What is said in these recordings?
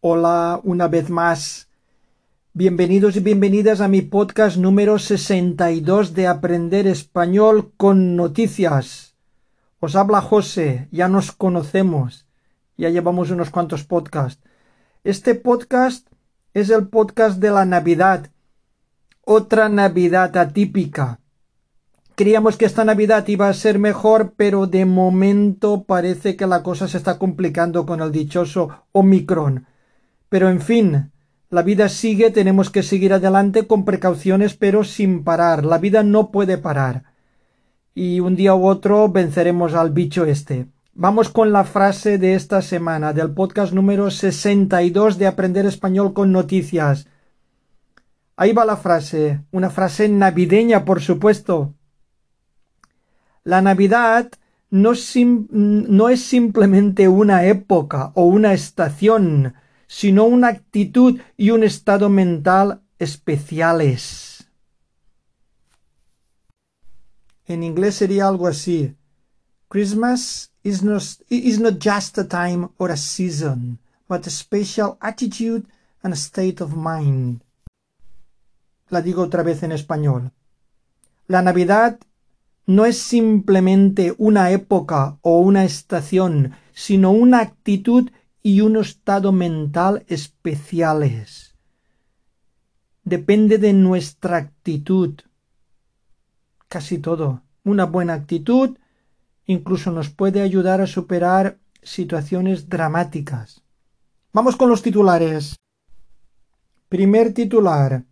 Hola una vez más. Bienvenidos y bienvenidas a mi podcast número 62 de Aprender Español con Noticias. Os habla José, ya nos conocemos, ya llevamos unos cuantos podcasts. Este podcast es el podcast de la Navidad, otra Navidad atípica. Creíamos que esta Navidad iba a ser mejor, pero de momento parece que la cosa se está complicando con el dichoso Omicron. Pero en fin, la vida sigue, tenemos que seguir adelante con precauciones, pero sin parar. La vida no puede parar. Y un día u otro venceremos al bicho este. Vamos con la frase de esta semana, del podcast número 62 de Aprender Español con Noticias. Ahí va la frase, una frase navideña, por supuesto. La Navidad no, no, es simplemente una época o una estación, sino una actitud y un estado mental especiales. En inglés sería algo así. Christmas is not, is not just a time or a season, but a special attitude and a state of mind. La digo otra vez en español. La Navidad no es simplemente una época o una estación, sino una actitud y un estado mental especiales. Depende de nuestra actitud. Casi todo. Una buena actitud incluso nos puede ayudar a superar situaciones dramáticas. Vamos con los titulares. Primer titular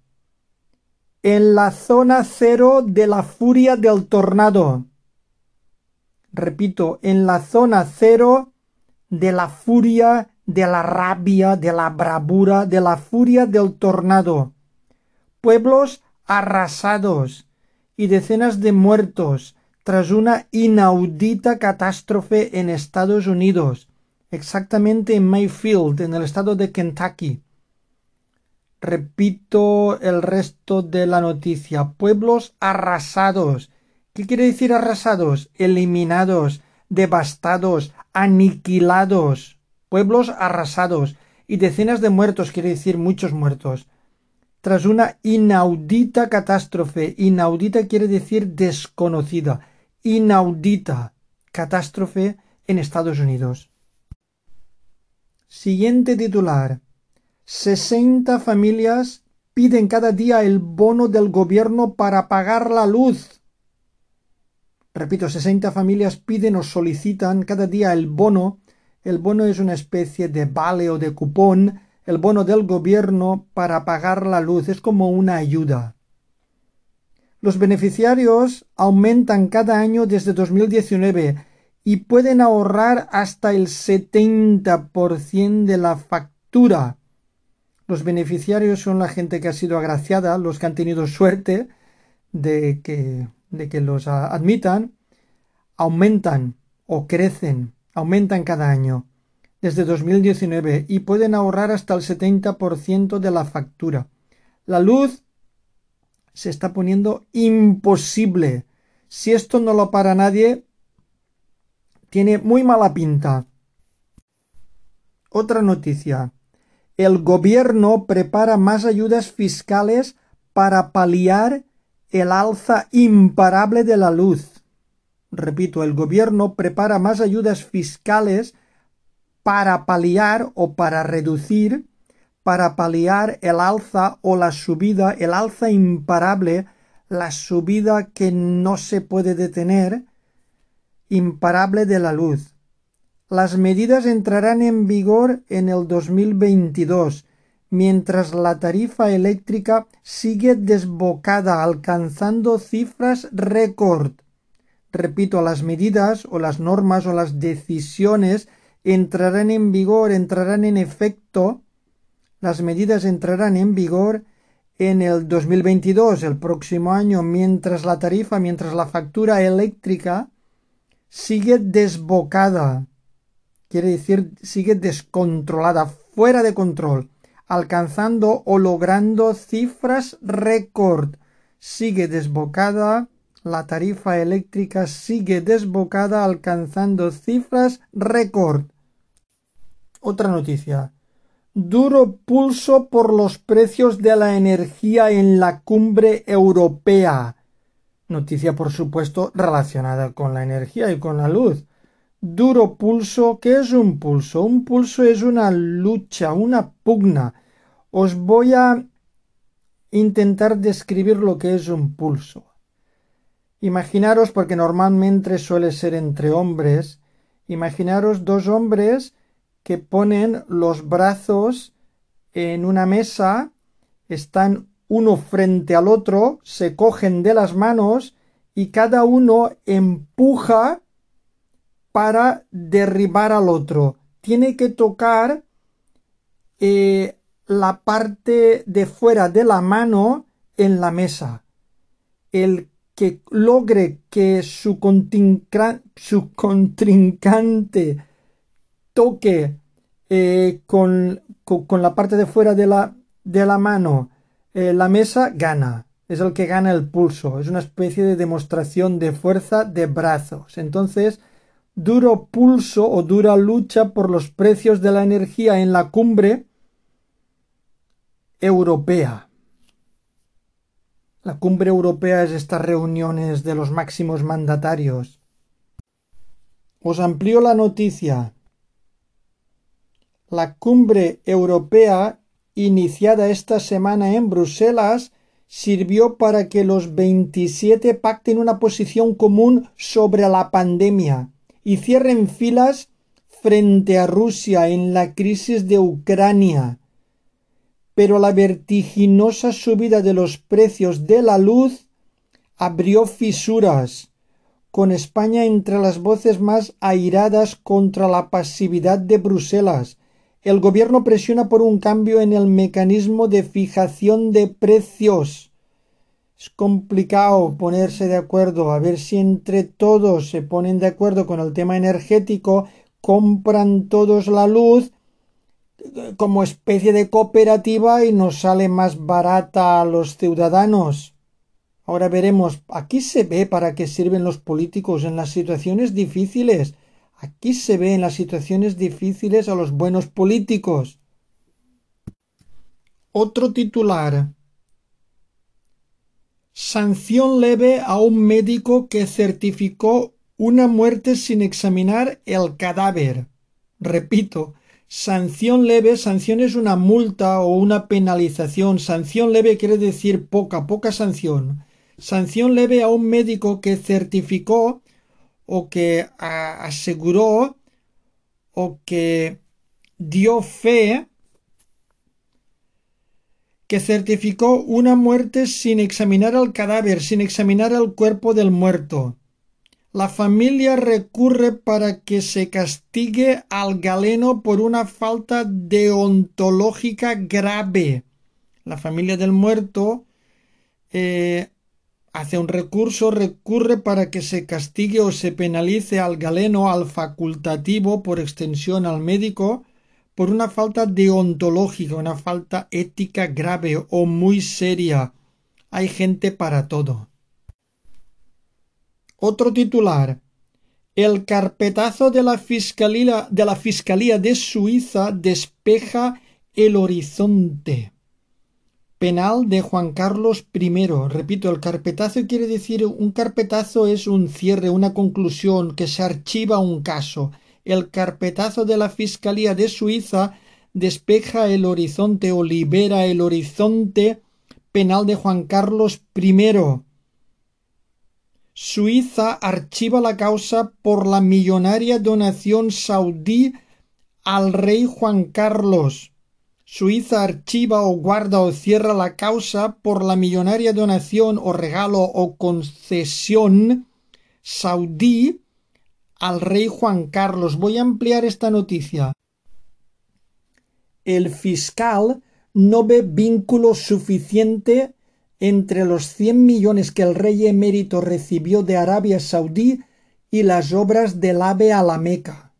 en la zona cero de la furia del tornado. Repito, en la zona cero de la furia, de la rabia, de la bravura, de la furia del tornado. Pueblos arrasados y decenas de muertos tras una inaudita catástrofe en Estados Unidos, exactamente en Mayfield, en el estado de Kentucky. Repito el resto de la noticia. Pueblos arrasados. ¿Qué quiere decir arrasados? Eliminados, devastados, aniquilados. Pueblos arrasados. Y decenas de muertos, quiere decir muchos muertos. Tras una inaudita catástrofe. Inaudita quiere decir desconocida. Inaudita catástrofe en Estados Unidos. Siguiente titular. 60 familias piden cada día el bono del gobierno para pagar la luz. Repito, 60 familias piden o solicitan cada día el bono. El bono es una especie de vale o de cupón, el bono del gobierno para pagar la luz. Es como una ayuda. Los beneficiarios aumentan cada año desde 2019 y pueden ahorrar hasta el 70% de la factura los beneficiarios son la gente que ha sido agraciada, los que han tenido suerte de que, de que los admitan, aumentan o crecen, aumentan cada año desde 2019 y pueden ahorrar hasta el 70% de la factura. La luz se está poniendo imposible. Si esto no lo para nadie, tiene muy mala pinta. Otra noticia el gobierno prepara más ayudas fiscales para paliar el alza imparable de la luz. Repito, el gobierno prepara más ayudas fiscales para paliar o para reducir, para paliar el alza o la subida, el alza imparable, la subida que no se puede detener, imparable de la luz. Las medidas entrarán en vigor en el 2022, mientras la tarifa eléctrica sigue desbocada, alcanzando cifras récord. Repito, las medidas o las normas o las decisiones entrarán en vigor, entrarán en efecto, las medidas entrarán en vigor en el 2022, el próximo año, mientras la tarifa, mientras la factura eléctrica sigue desbocada. Quiere decir sigue descontrolada, fuera de control, alcanzando o logrando cifras récord. Sigue desbocada, la tarifa eléctrica sigue desbocada, alcanzando cifras récord. Otra noticia. Duro pulso por los precios de la energía en la cumbre europea. Noticia, por supuesto, relacionada con la energía y con la luz. Duro pulso, ¿qué es un pulso? Un pulso es una lucha, una pugna. Os voy a intentar describir lo que es un pulso. Imaginaros, porque normalmente suele ser entre hombres, imaginaros dos hombres que ponen los brazos en una mesa, están uno frente al otro, se cogen de las manos y cada uno empuja para derribar al otro. Tiene que tocar eh, la parte de fuera de la mano en la mesa. El que logre que su, contrincante toque eh, con, con, la parte de fuera de la, de la mano eh, la mesa, gana. Es el que gana el pulso. Es una especie de demostración de fuerza de brazos. Entonces, duro pulso o dura lucha por los precios de la energía en la cumbre europea. La cumbre europea es estas reuniones de los máximos mandatarios. Os amplío la noticia. La cumbre europea, iniciada esta semana en Bruselas, sirvió para que los 27 pacten una posición común sobre la pandemia y cierren filas frente a Rusia en la crisis de Ucrania. Pero la vertiginosa subida de los precios de la luz abrió fisuras, con España entre las voces más airadas contra la pasividad de Bruselas, el gobierno presiona por un cambio en el mecanismo de fijación de precios. Es complicado ponerse de acuerdo, a ver si entre todos se ponen de acuerdo con el tema energético, compran todos la luz como especie de cooperativa y nos sale más barata a los ciudadanos. Ahora veremos, aquí se ve para qué sirven los políticos en las situaciones difíciles Aquí se ve en las situaciones difíciles a los buenos políticos. Otro titular. Sanción leve a un médico que certificó una muerte sin examinar el cadáver. Repito, sanción leve, sanción es una multa o una penalización. Sanción leve quiere decir poca, poca sanción. Sanción leve a un médico que certificó o que aseguró o que dio fe que certificó una muerte sin examinar el cadáver, sin examinar el cuerpo del muerto. La familia recurre para que se castigue al galeno por una falta deontológica grave. La familia del muerto eh, hace un recurso, recurre para que se castigue o se penalice al galeno, al facultativo, por extensión al médico, por una falta deontológica, una falta ética grave o muy seria. Hay gente para todo. Otro titular. El carpetazo de la Fiscalía de, la Fiscalía de Suiza despeja el horizonte penal de Juan Carlos I. Repito, el carpetazo quiere decir un carpetazo es un cierre, una conclusión, que se archiva un caso. El carpetazo de la Fiscalía de Suiza despeja el horizonte o libera el horizonte penal de Juan Carlos I. Suiza archiva la causa por la millonaria donación saudí al rey Juan Carlos. Suiza archiva o guarda o cierra la causa por la millonaria donación o regalo o concesión saudí al rey Juan Carlos. Voy a ampliar esta noticia. El fiscal no ve vínculo suficiente entre los cien millones que el rey emérito recibió de Arabia Saudí y las obras del AVE a la Meca.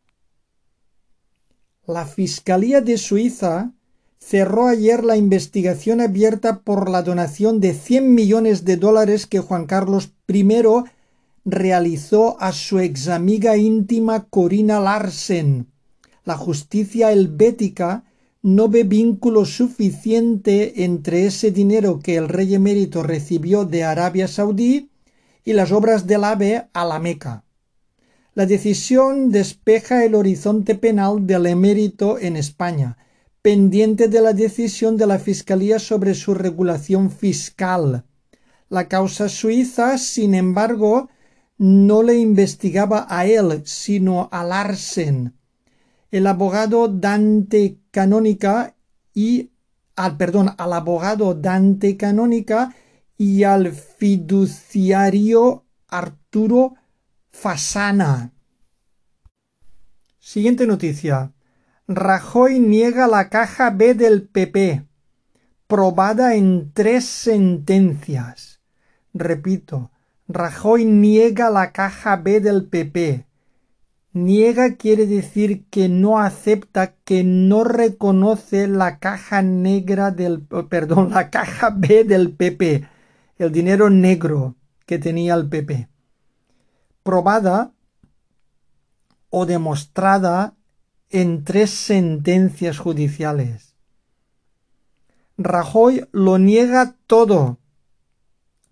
La Fiscalía de Suiza cerró ayer la investigación abierta por la donación de 100 millones de dólares que Juan Carlos I realizó a su examiga íntima Corina Larsen. La justicia helvética no ve vínculo suficiente entre ese dinero que el rey emérito recibió de Arabia Saudí y las obras del AVE a la Meca. La decisión despeja el horizonte penal del emérito en España, pendiente de la decisión de la Fiscalía sobre su regulación fiscal. La causa suiza, sin embargo, no le investigaba a él, sino a Larsen, el abogado Dante Canónica y al perdón, al abogado Dante Canónica y al fiduciario Arturo Fasana. Siguiente noticia. Rajoy niega la caja B del PP, probada en tres sentencias. Repito, Rajoy niega la caja B del PP. Niega quiere decir que no acepta, que no reconoce la caja negra del, oh, perdón, la caja B del PP, el dinero negro que tenía el PP. Probada o demostrada en tres sentencias judiciales. Rajoy lo niega todo.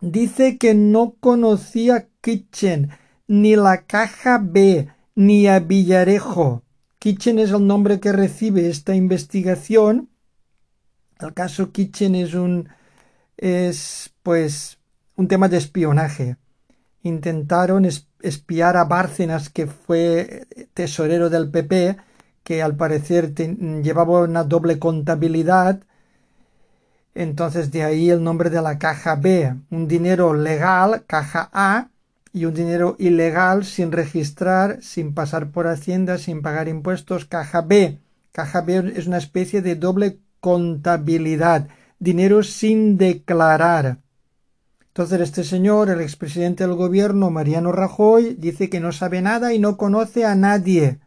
Dice que no conocía Kitchen, ni la caja B, ni a Villarejo. Kitchen es el nombre que recibe esta investigación. El caso Kitchen es un es pues un tema de espionaje. Intentaron espiar a Bárcenas, que fue tesorero del PP, que al parecer llevaba una doble contabilidad. Entonces de ahí el nombre de la caja B, un dinero legal, caja A, y un dinero ilegal sin registrar, sin pasar por Hacienda, sin pagar impuestos, caja B. Caja B es una especie de doble contabilidad, dinero sin declarar. Entonces este señor, el expresidente del gobierno, Mariano Rajoy, dice que no sabe nada y no conoce a nadie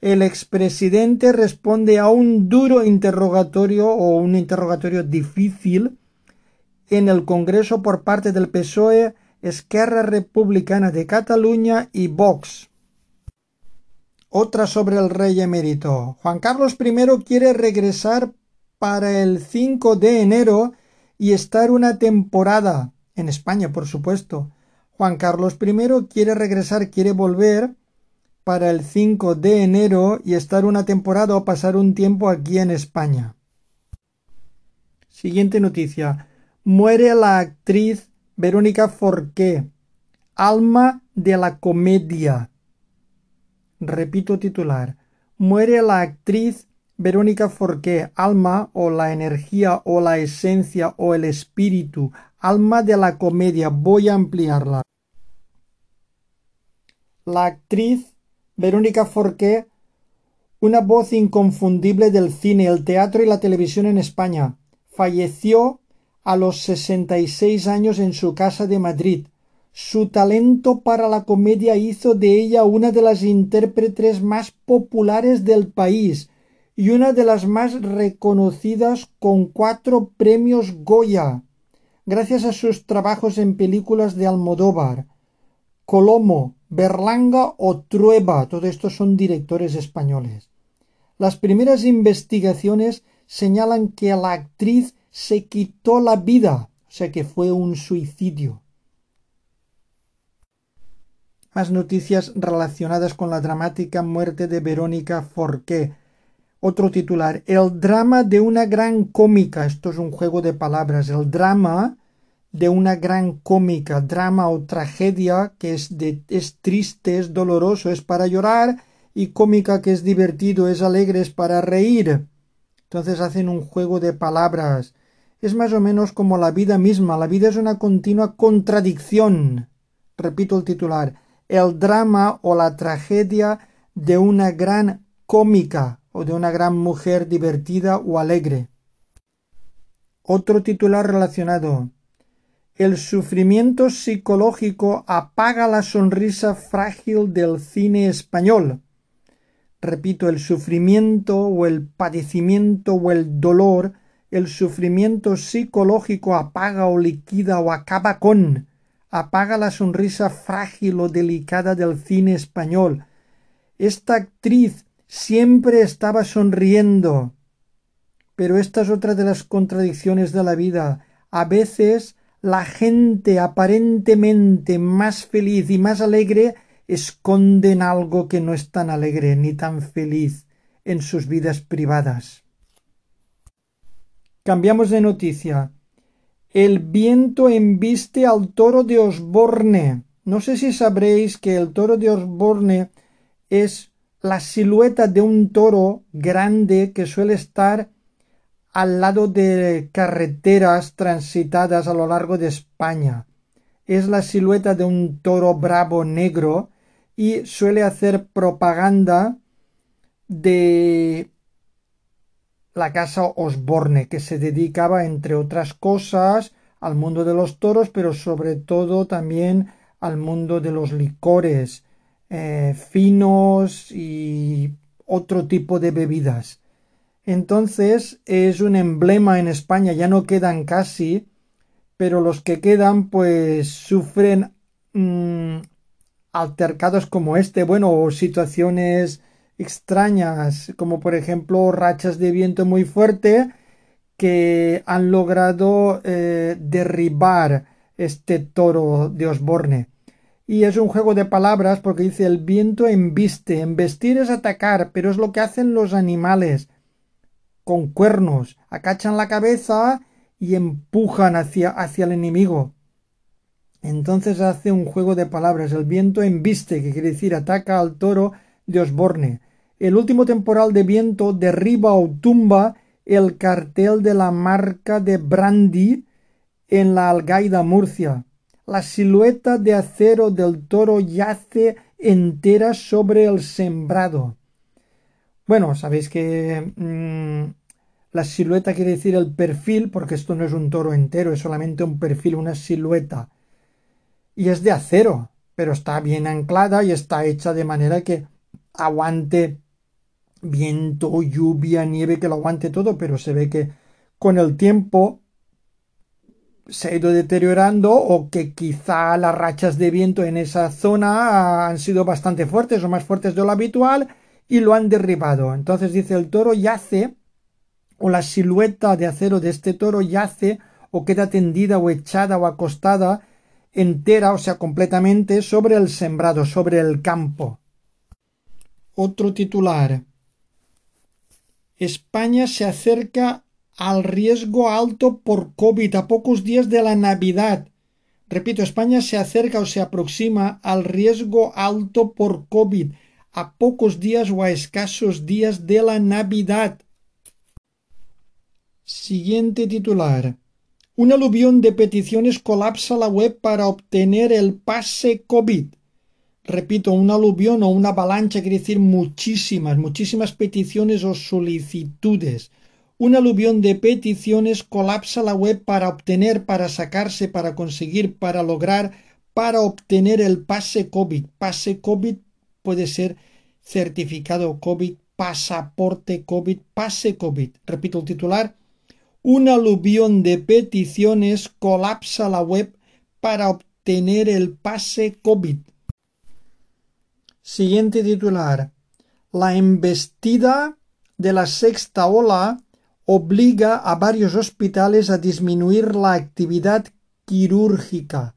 el expresidente responde a un duro interrogatorio o un interrogatorio difícil en el Congreso por parte del PSOE, Esquerra Republicana de Cataluña y Vox. Otra sobre el rey emérito. Juan Carlos I quiere regresar para el 5 de enero y estar una temporada en España, por supuesto. Juan Carlos I quiere regresar, quiere volver para el 5 de enero y estar una temporada o pasar un tiempo aquí en España. Siguiente noticia. Muere la actriz Verónica Forqué, alma de la comedia. Repito titular. Muere la actriz Verónica Forqué, alma o la energía o la esencia o el espíritu, alma de la comedia. Voy a ampliarla. La actriz Verónica Forqué, una voz inconfundible del cine, el teatro y la televisión en España. Falleció a los 66 años en su casa de Madrid. Su talento para la comedia hizo de ella una de las intérpretes más populares del país y una de las más reconocidas con cuatro premios Goya, gracias a sus trabajos en películas de Almodóvar. Colomo, Berlanga o Trueba, todo esto son directores españoles. Las primeras investigaciones señalan que la actriz se quitó la vida, o sea que fue un suicidio. Más noticias relacionadas con la dramática muerte de Verónica Forqué. Otro titular, el drama de una gran cómica. Esto es un juego de palabras. El drama de una gran cómica, drama o tragedia que es, de, es triste, es doloroso, es para llorar, y cómica que es divertido, es alegre, es para reír. Entonces hacen un juego de palabras. Es más o menos como la vida misma. La vida es una continua contradicción. Repito el titular. El drama o la tragedia de una gran cómica o de una gran mujer divertida o alegre. Otro titular relacionado. El sufrimiento psicológico apaga la sonrisa frágil del cine español. Repito, el sufrimiento o el padecimiento o el dolor, el sufrimiento psicológico apaga o liquida o acaba con, apaga la sonrisa frágil o delicada del cine español. Esta actriz siempre estaba sonriendo. Pero esta es otra de las contradicciones de la vida. A veces la gente aparentemente más feliz y más alegre esconden algo que no es tan alegre ni tan feliz en sus vidas privadas. Cambiamos de noticia. El viento embiste al toro de Osborne. No sé si sabréis que el toro de Osborne es la silueta de un toro grande que suele estar al lado de carreteras transitadas a lo largo de España. Es la silueta de un toro bravo negro y suele hacer propaganda de la casa Osborne, que se dedicaba, entre otras cosas, al mundo de los toros, pero sobre todo también al mundo de los licores eh, finos y otro tipo de bebidas. Entonces es un emblema en España, ya no quedan casi, pero los que quedan pues sufren mm, altercados como este, bueno, o situaciones extrañas, como por ejemplo rachas de viento muy fuerte que han logrado eh, derribar este toro de Osborne. Y es un juego de palabras porque dice el viento embiste. Embestir es atacar, pero es lo que hacen los animales con cuernos. Acachan la cabeza y empujan hacia, hacia el enemigo. Entonces hace un juego de palabras. El viento embiste, que quiere decir ataca al toro de Osborne. El último temporal de viento derriba o tumba el cartel de la marca de Brandy en la Algaida Murcia. La silueta de acero del toro yace entera sobre el sembrado. Bueno, sabéis que mm, la silueta quiere decir el perfil, porque esto no es un toro entero, es solamente un perfil, una silueta. Y es de acero, pero está bien anclada y está hecha de manera que aguante viento, lluvia, nieve, que lo aguante todo, pero se ve que con el tiempo se ha ido deteriorando o que quizá las rachas de viento en esa zona han sido bastante fuertes o más fuertes de lo habitual y lo han derribado. Entonces dice el toro yace o la silueta de acero de este toro yace o queda tendida o echada o acostada entera, o sea, completamente sobre el sembrado, sobre el campo. Otro titular. España se acerca al riesgo alto por COVID a pocos días de la Navidad. Repito, España se acerca o se aproxima al riesgo alto por COVID a pocos días o a escasos días de la Navidad. Siguiente titular. Un aluvión de peticiones colapsa la web para obtener el pase COVID. Repito, un aluvión o una avalancha quiere decir muchísimas, muchísimas peticiones o solicitudes. Un aluvión de peticiones colapsa la web para obtener, para sacarse, para conseguir, para lograr, para obtener el pase COVID. Pase COVID puede ser certificado COVID, pasaporte COVID, pase COVID. Repito el titular un aluvión de peticiones colapsa la web para obtener el pase COVID. Siguiente titular. La embestida de la sexta ola obliga a varios hospitales a disminuir la actividad quirúrgica.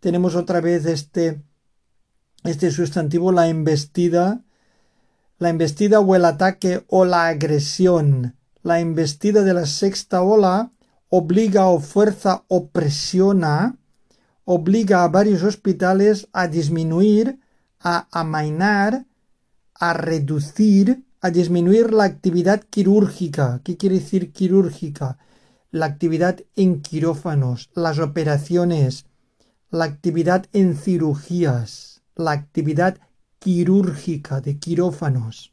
Tenemos otra vez este, este sustantivo, la embestida, la embestida o el ataque o la agresión la embestida de la sexta ola obliga o fuerza o presiona, obliga a varios hospitales a disminuir, a amainar, a reducir, a disminuir la actividad quirúrgica. ¿Qué quiere decir quirúrgica? La actividad en quirófanos, las operaciones, la actividad en cirugías, la actividad quirúrgica de quirófanos.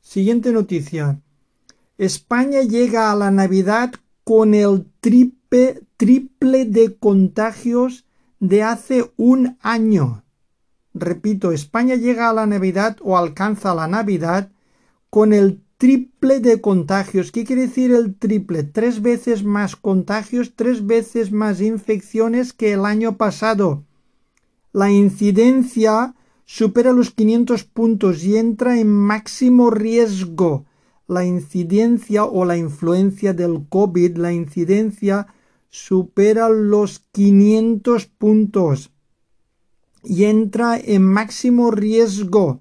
Siguiente noticia. España llega a la Navidad con el triple, triple de contagios de hace un año. Repito, España llega a la Navidad o alcanza la Navidad con el triple de contagios. ¿Qué quiere decir el triple? Tres veces más contagios, tres veces más infecciones que el año pasado. La incidencia supera los 500 puntos y entra en máximo riesgo. la incidencia o la influencia del COVID, la incidencia supera los 500 puntos y entra en máximo riesgo.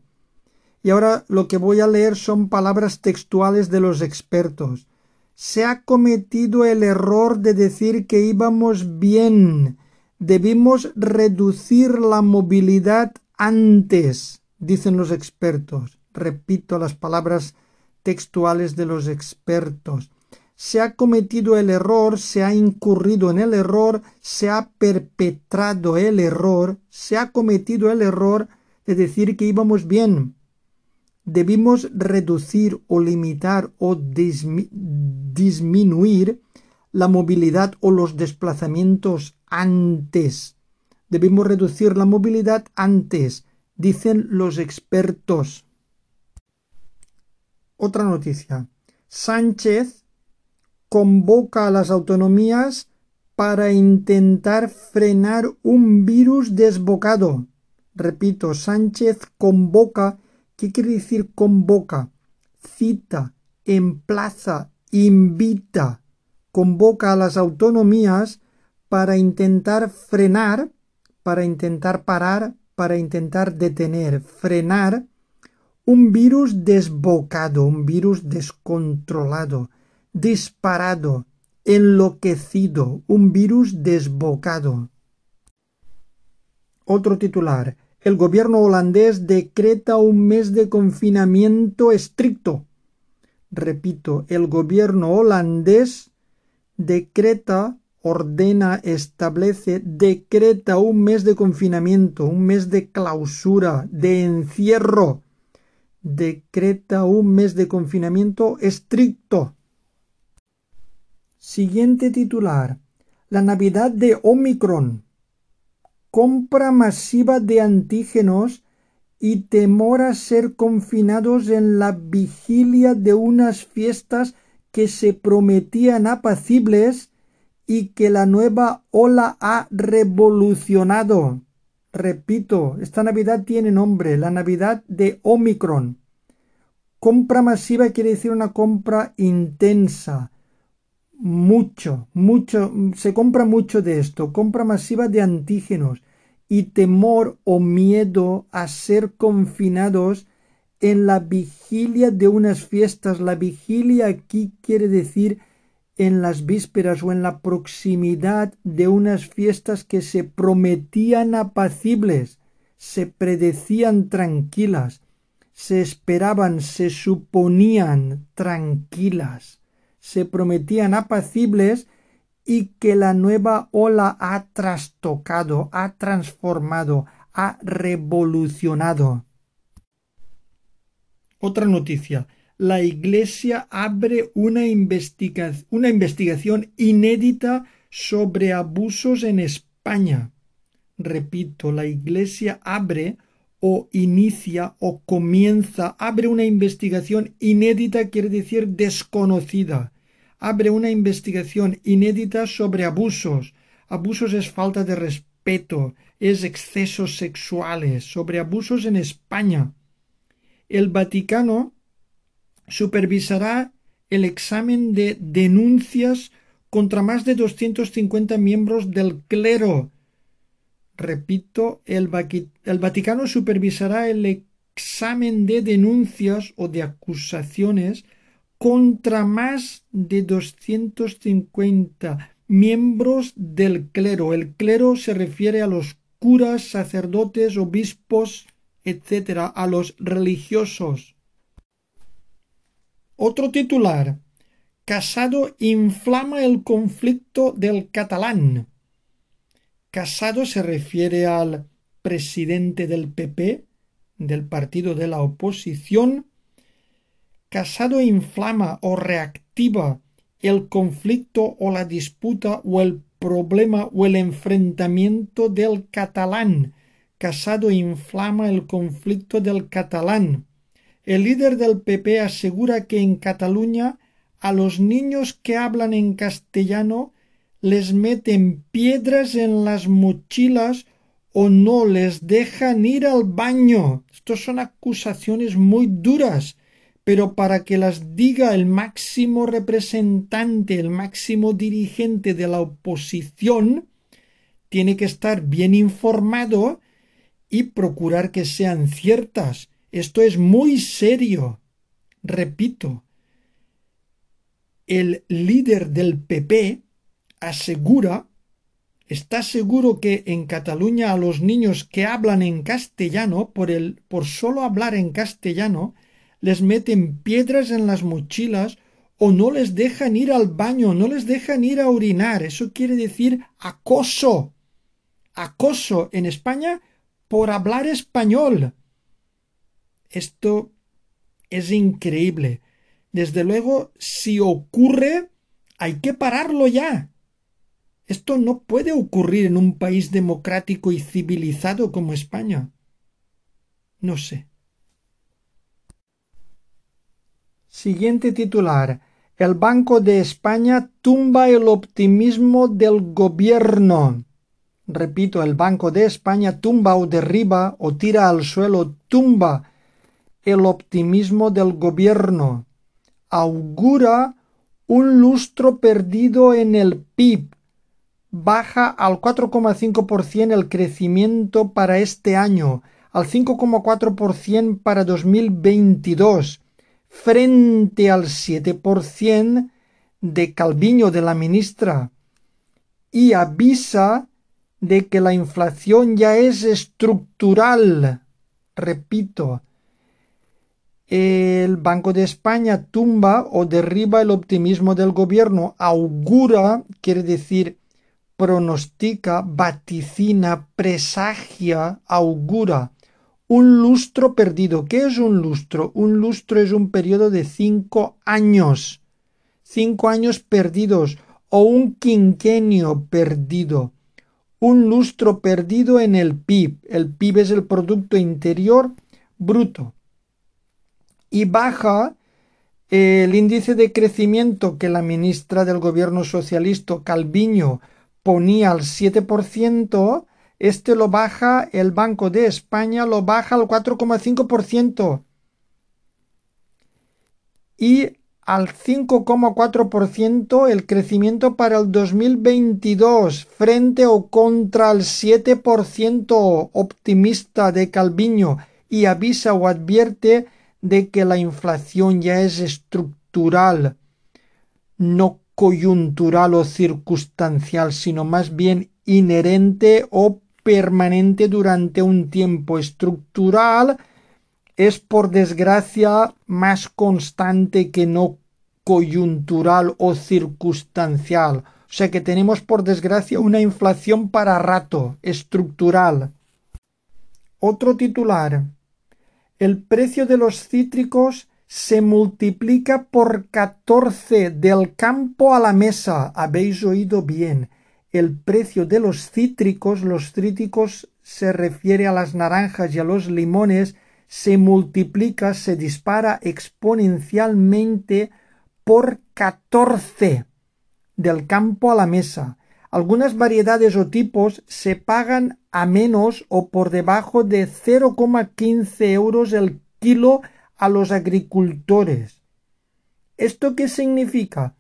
Y ahora lo que voy a leer son palabras textuales de los expertos. Se ha cometido el error de decir que íbamos bien. Debimos reducir la movilidad antes, dicen los expertos. Repito las palabras textuales de los expertos se ha cometido el error, se ha incurrido en el error, se ha perpetrado el error, se ha cometido el error de decir que íbamos bien. Debimos reducir o limitar o disminuir la movilidad o los desplazamientos antes. Debimos reducir la movilidad antes, dicen los expertos. Otra noticia. Sánchez convoca a las autonomías para intentar frenar un virus desbocado. Repito, Sánchez convoca. ¿Qué quiere decir convoca? Cita, emplaza, invita. Convoca a las autonomías para intentar frenar, para intentar parar, para intentar detener, frenar un virus desbocado, un virus descontrolado disparado, enloquecido, un virus desbocado. Otro titular. El gobierno holandés decreta un mes de confinamiento estricto. Repito, el gobierno holandés decreta, ordena, establece, decreta un mes de confinamiento, un mes de clausura, de encierro. Decreta un mes de confinamiento estricto. Siguiente titular. La Navidad de Omicron. Compra masiva de antígenos y temor a ser confinados en la vigilia de unas fiestas que se prometían apacibles y que la nueva ola ha revolucionado. Repito, esta Navidad tiene nombre, la Navidad de Omicron. Compra masiva quiere decir una compra intensa, mucho, mucho, se compra mucho de esto, compra masiva de antígenos y temor o miedo a ser confinados en la vigilia de unas fiestas. La vigilia aquí quiere decir en las vísperas o en la proximidad de unas fiestas que se prometían apacibles, se predecían tranquilas, se esperaban, se suponían tranquilas se prometían apacibles y que la nueva ola ha trastocado, ha transformado, ha revolucionado. Otra noticia. La Iglesia abre una, una investigación inédita sobre abusos en España. Repito, la Iglesia abre o inicia o comienza, abre una investigación inédita, quiere decir desconocida. Abre una investigación inédita sobre abusos. Abusos es falta de respeto, es excesos sexuales, sobre abusos en España. El Vaticano supervisará el examen de denuncias contra más de 250 miembros del clero Repito, el, Vaticano supervisará el examen de denuncias o de acusaciones contra más de 250 miembros del clero. El clero se refiere a los curas, sacerdotes, obispos, etcétera, a los religiosos. Otro titular. Casado inflama el conflicto del catalán. Casado se refiere al presidente del PP, del partido de la oposición. Casado inflama o reactiva el conflicto o la disputa o el problema o el enfrentamiento del catalán. Casado inflama el conflicto del catalán. El líder del PP asegura que en Cataluña a los niños que hablan en castellano les meten piedras en las mochilas o no les dejan ir al baño. Estas son acusaciones muy duras, pero para que las diga el máximo representante, el máximo dirigente de la oposición, tiene que estar bien informado y procurar que sean ciertas. Esto es muy serio. Repito, el líder del PP asegura, está seguro que en Cataluña a los niños que hablan en castellano, por, el, por solo hablar en castellano, les meten piedras en las mochilas o no les dejan ir al baño, no les dejan ir a orinar. Eso quiere decir acoso. Acoso en España por hablar español. Esto es increíble. Desde luego, si ocurre, hay que pararlo ya. Esto no puede ocurrir en un país democrático y civilizado como España. No sé. Siguiente titular. El Banco de España tumba el optimismo del gobierno. Repito, el Banco de España tumba o derriba o tira al suelo, tumba el optimismo del gobierno. Augura un lustro perdido en el PIB. Baja al 4,5% el crecimiento para este año, al 5,4% para 2022 frente al 7% de Calviño de la ministra y avisa de que la inflación ya es estructural. Repito, el Banco de España tumba o derriba el optimismo del gobierno, augura, quiere decir pronostica, vaticina, presagia, augura un lustro perdido. ¿Qué es un lustro? Un lustro es un periodo de cinco años. Cinco años perdidos o un quinquenio perdido. Un lustro perdido en el PIB. El PIB es el Producto Interior Bruto. Y baja el índice de crecimiento que la ministra del gobierno socialista Calviño ponía al 7%, este lo baja el Banco de España, lo baja al 4,5% y al 5,4% el crecimiento para el 2022 frente o contra el 7% optimista de Calviño y avisa o advierte de que la inflación ya es estructural, no coyuntural o circunstancial, sino más bien inherente o permanente durante un tiempo estructural es por desgracia más constante que no coyuntural o circunstancial. O sea que tenemos por desgracia una inflación para rato, estructural. Otro titular. El precio de los cítricos se multiplica por catorce del campo a la mesa. Habéis oído bien el precio de los cítricos, los cítricos se refiere a las naranjas y a los limones, se multiplica, se dispara exponencialmente por 14 del campo a la mesa. Algunas variedades o tipos se pagan a menos o por debajo de 0,15 euros el kilo a los agricultores. ¿Esto qué significa?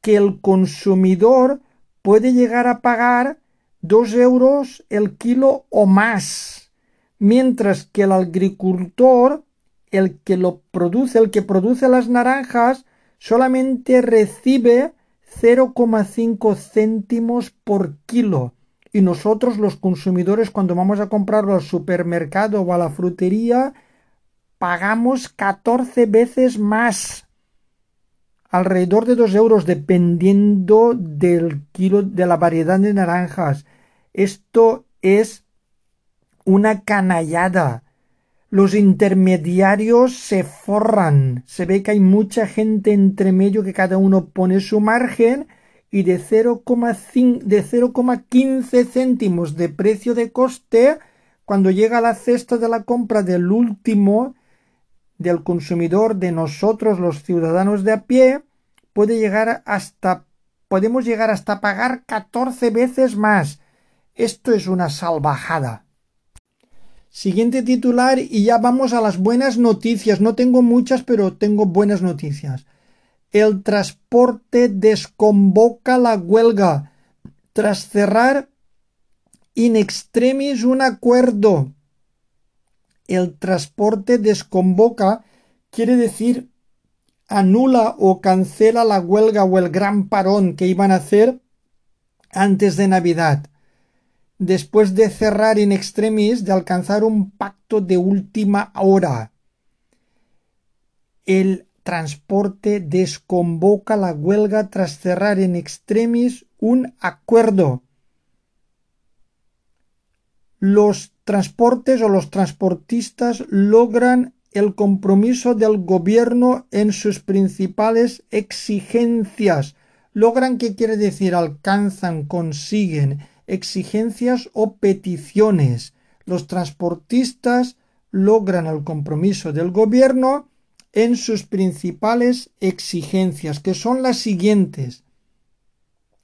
Que el consumidor puede llegar a pagar dos euros el kilo o más, mientras que el agricultor, el que lo produce, el que produce las naranjas, solamente recibe 0,5 céntimos por kilo. Y nosotros los consumidores cuando vamos a comprarlo al supermercado o a la frutería pagamos 14 veces más alrededor de dos euros dependiendo del kilo de la variedad de naranjas. Esto es una canallada. Los intermediarios se forran. Se ve que hay mucha gente entre medio que cada uno pone su margen y de 0,15 céntimos de precio de coste, cuando llega la cesta de la compra del último, del consumidor, de nosotros los ciudadanos de a pie, puede llegar hasta podemos llegar hasta pagar 14 veces más. Esto es una salvajada. Siguiente titular y ya vamos a las buenas noticias. No tengo muchas, pero tengo buenas noticias. El transporte desconvoca la huelga tras cerrar in extremis un acuerdo. El transporte desconvoca quiere decir anula o cancela la huelga o el gran parón que iban a hacer antes de Navidad, después de cerrar in extremis, de alcanzar un pacto de última hora. El transporte desconvoca la huelga tras cerrar in extremis un acuerdo. Los transportes o los transportistas logran el compromiso del gobierno en sus principales exigencias. Logran, ¿qué quiere decir? Alcanzan, consiguen exigencias o peticiones. Los transportistas logran el compromiso del gobierno en sus principales exigencias, que son las siguientes.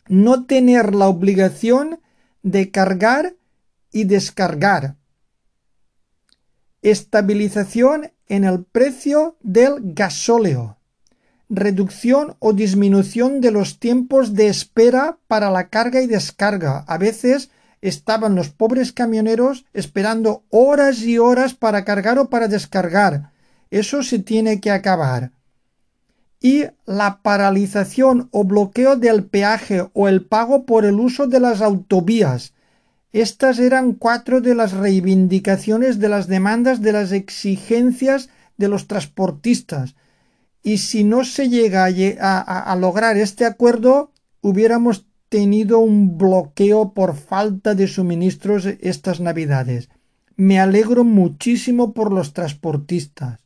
No tener la obligación de cargar y descargar. Estabilización en el precio del gasóleo. Reducción o disminución de los tiempos de espera para la carga y descarga. A veces estaban los pobres camioneros esperando horas y horas para cargar o para descargar. Eso se tiene que acabar. Y la paralización o bloqueo del peaje o el pago por el uso de las autovías estas eran cuatro de las reivindicaciones de las demandas de las exigencias de los transportistas. Y si no se llega a, lograr este acuerdo, hubiéramos tenido un bloqueo por falta de suministros estas navidades. Me alegro muchísimo por los transportistas.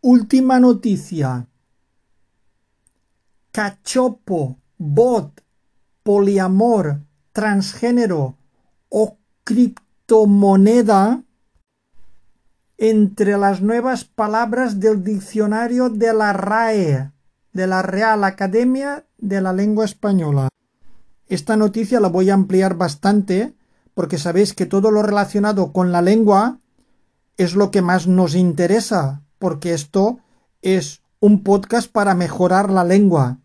Última noticia. Cachopo, bot, poliamor, transgénero o criptomoneda entre las nuevas palabras del diccionario de la RAE, de la Real Academia de la Lengua Española. Esta noticia la voy a ampliar bastante porque sabéis que todo lo relacionado con la lengua es lo que más nos interesa, porque esto es un podcast para mejorar la lengua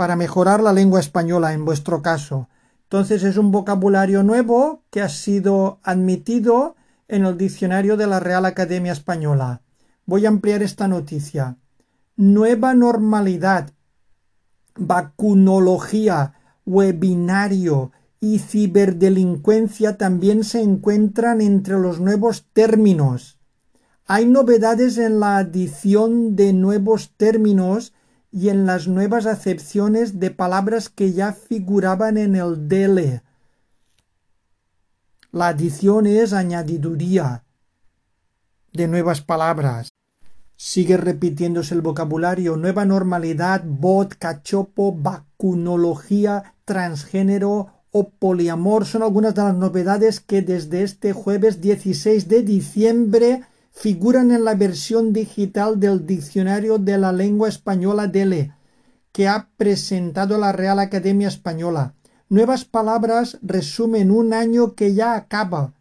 para mejorar la lengua española en vuestro caso. Entonces es un vocabulario nuevo que ha sido admitido en el diccionario de la Real Academia Española. Voy a ampliar esta noticia. Nueva normalidad, vacunología, webinario y ciberdelincuencia también se encuentran entre los nuevos términos. Hay novedades en la adición de nuevos términos y en las nuevas acepciones de palabras que ya figuraban en el DELE. La adición es añadiduría de nuevas palabras. Sigue repitiéndose el vocabulario, nueva normalidad, bot, cachopo, vacunología, transgénero o poliamor son algunas de las novedades que desde este jueves 16 de diciembre figuran en la versión digital del Diccionario de la Lengua Española DELE, que ha presentado la Real Academia Española. Nuevas palabras resumen un año que ya acaba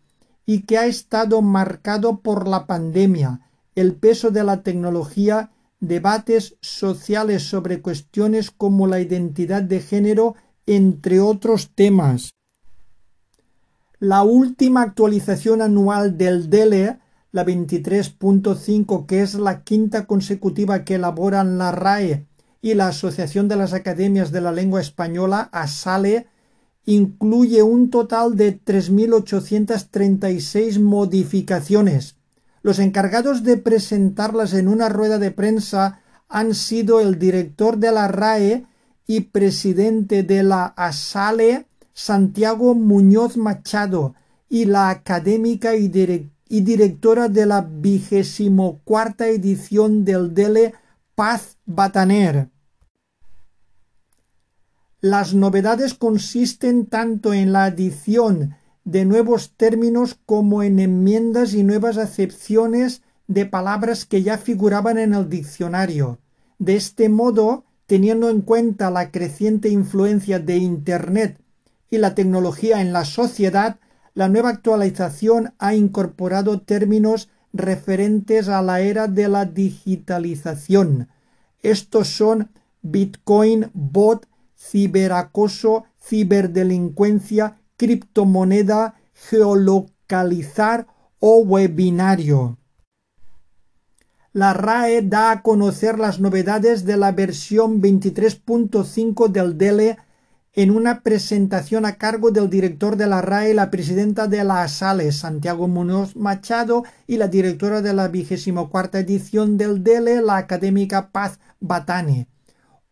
y que ha estado marcado por la pandemia, el peso de la tecnología, debates sociales sobre cuestiones como la identidad de género, entre otros temas. La última actualización anual del DELE la 23.5, que es la quinta consecutiva que elaboran la RAE y la Asociación de las Academias de la Lengua Española, ASALE, incluye un total de 3.836 modificaciones. Los encargados de presentarlas en una rueda de prensa han sido el director de la RAE y presidente de la ASALE, Santiago Muñoz Machado, y la académica y directora de la vigésimo cuarta edición del Dele Paz Bataner. Las novedades consisten tanto en la adición de nuevos términos como en enmiendas y nuevas acepciones de palabras que ya figuraban en el diccionario. De este modo, teniendo en cuenta la creciente influencia de Internet y la tecnología en la sociedad, La nueva actualización ha incorporado términos referentes a la era de la digitalización. Estos son Bitcoin, bot, ciberacoso, ciberdelincuencia, criptomoneda, geolocalizar o webinario. La RAE da a conocer las novedades de la versión 23.5 del DELE en una presentación a cargo del director de la RAE, la presidenta de la ASALE, Santiago Muñoz Machado, y la directora de la vigésimo cuarta edición del DELE, la académica Paz Batane.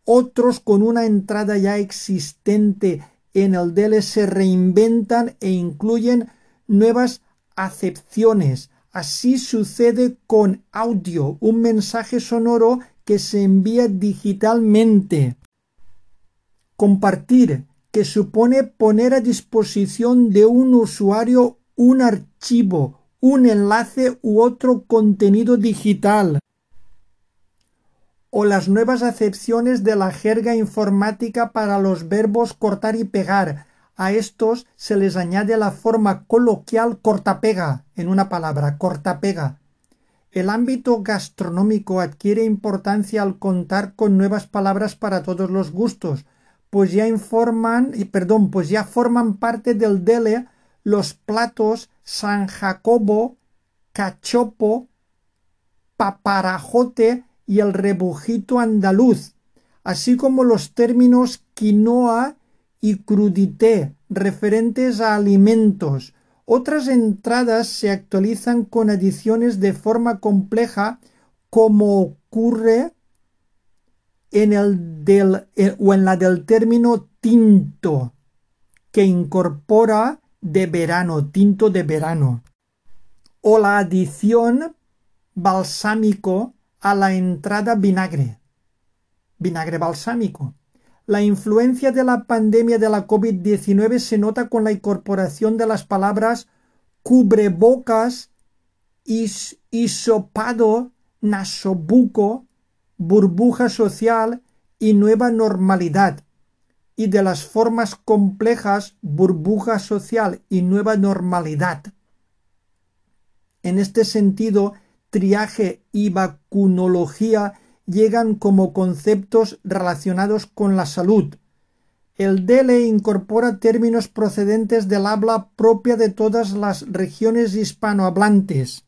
Otros con una entrada ya existente en el se reinventan e incluyen nuevas acepciones. Así sucede con audio, un mensaje sonoro que se envía digitalmente. Compartir, que supone poner a disposición de un usuario un archivo, un enlace u otro contenido digital. O las nuevas acepciones de la jerga informática para los verbos cortar y pegar, a estos se les añade la forma coloquial cortapega, en una palabra, cortapega. El ámbito gastronómico adquiere importancia al contar con nuevas palabras para todos los gustos, pues ya informan, y perdón, pues ya forman parte del dele los platos San Jacobo, cachopo, paparajote y el rebujito andaluz, así como los términos quinoa y crudité referentes a alimentos. Otras entradas se actualizan con adiciones de forma compleja como ocurre en el del eh, o en la del término tinto que incorpora de verano, tinto de verano o la adición balsámico a la entrada vinagre, vinagre balsámico. La influencia de la pandemia de la COVID-19 se nota con la incorporación de las palabras cubrebocas, is, isopado, nasobuco, burbuja social y nueva normalidad, y de las formas complejas burbuja social y nueva normalidad. En este sentido, triaje y vacunología llegan como conceptos relacionados con la salud. El DELE incorpora términos procedentes del habla propia de todas las regiones hispanohablantes.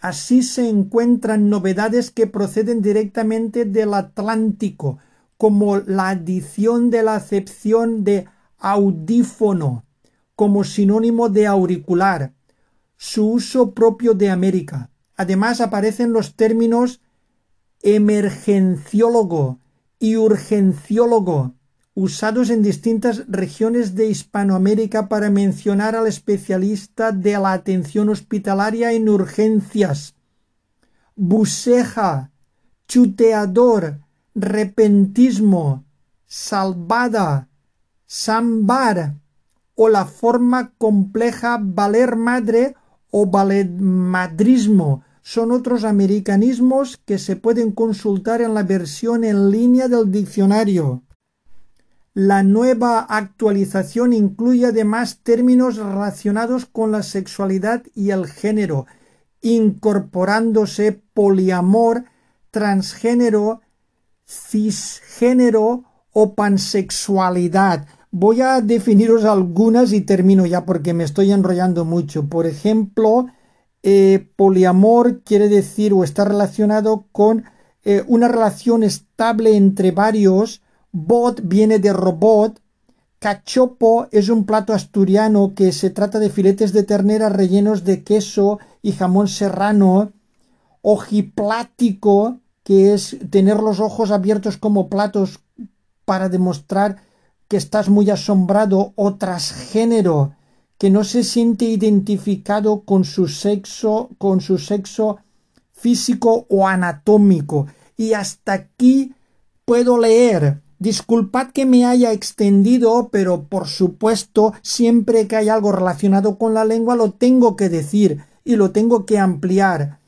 Así se encuentran novedades que proceden directamente del Atlántico, como la adición de la acepción de audífono como sinónimo de auricular, su uso propio de América. Además aparecen los términos emergenciólogo y urgenciólogo, usados en distintas regiones de Hispanoamérica para mencionar al especialista de la atención hospitalaria en urgencias. Buceja, chuteador, repentismo, salvada, sambar o la forma compleja valer madre o madrismo son otros americanismos que se pueden consultar en la versión en línea del diccionario. La nueva actualización incluye además términos relacionados con la sexualidad y el género, incorporándose poliamor, transgénero, cisgénero o pansexualidad. Voy a definiros algunas y termino ya porque me estoy enrollando mucho. Por ejemplo, eh, poliamor quiere decir o está relacionado con eh, una relación estable entre varios. Bot viene de robot. Cachopo es un plato asturiano que se trata de filetes de ternera rellenos de queso y jamón serrano. Ojiplático, que es tener los ojos abiertos como platos para demostrar que estás muy asombrado. O transgénero, que no se siente identificado con su sexo, con su sexo físico o anatómico. Y hasta aquí puedo leer. Disculpad que me haya extendido, pero por supuesto, siempre que hay algo relacionado con la lengua lo tengo que decir y lo tengo que ampliar.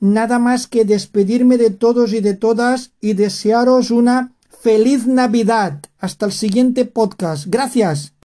Nada más que despedirme de todos y de todas y desearos una feliz Navidad. Hasta el siguiente podcast. Gracias.